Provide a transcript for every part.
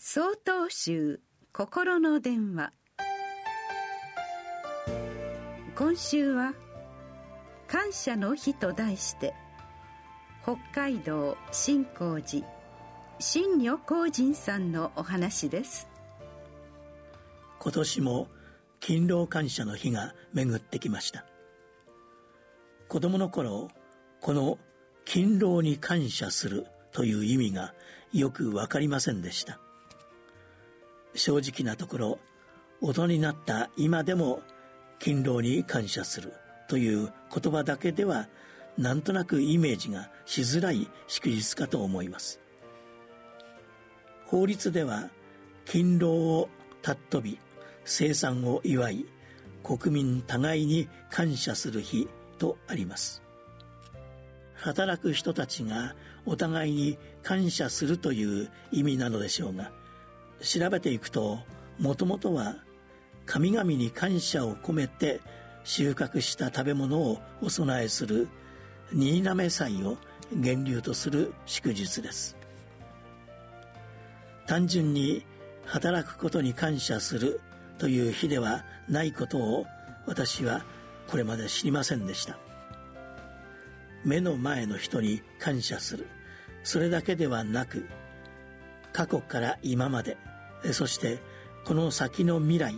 総統集心の電話。今週は「感謝の日」と題して北海道新光寺新女光人さんのお話です。今年も勤労感謝の日が巡ってきました。子供の頃この勤労に感謝するという意味がよく分かりませんでした。正直なところ大人になった今でも勤労に感謝するという言葉だけではなんとなくイメージがしづらい祝日かと思います。法律では勤労を尊び生産を祝い国民互いに感謝する日とあります。働く人たちがお互いに感謝するという意味なのでしょうが調べていくともともとは神々に感謝を込めて収穫した食べ物をお供えする新滑祭を源流とする祝日です。単純に働くことに感謝するという日ではないことを私はこれまで知りませんでした。目の前の人に感謝する。それだけではなく過去から今までそしてこの先の未来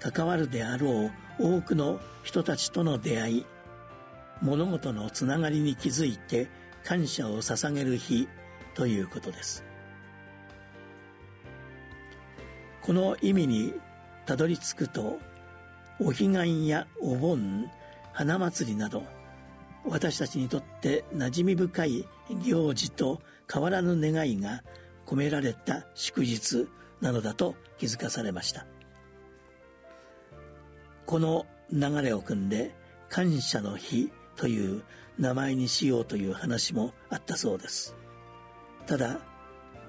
関わるであろう多くの人たちとの出会い物事のつながりに気づいて感謝を捧げる日ということです。この意味にたどり着くとお彼岸やお盆花祭りなど私たちにとって馴染み深い行事と変わらぬ願いが込められた祝日なのだと気づかされました。この流れを組んで感謝の日という名前にしようという話もあったそうです。ただ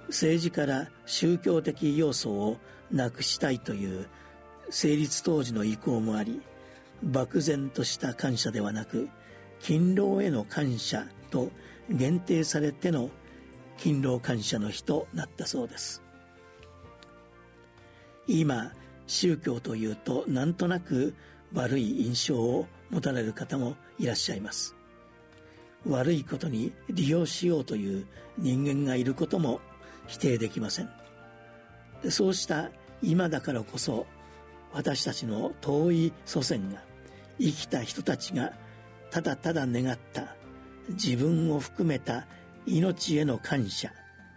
政治から宗教的要素をなくしたいという成立当時の意向もあり漠然とした感謝ではなく勤労への感謝と限定されての勤労感謝の日となったそうです。今宗教というとなんとなく悪い印象を持たれる方もいらっしゃいます。悪いことに利用しようという人間がいることも否定できません。そうした今だからこそ私たちの遠い祖先が生きた人たちがただただ願った自分を含めた命への感謝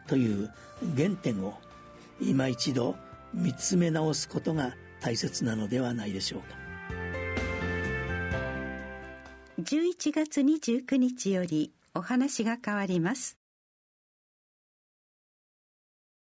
という原点を今一度見つめ直すことが大切なのではないでしょうか。11月29日よりお話が変わります。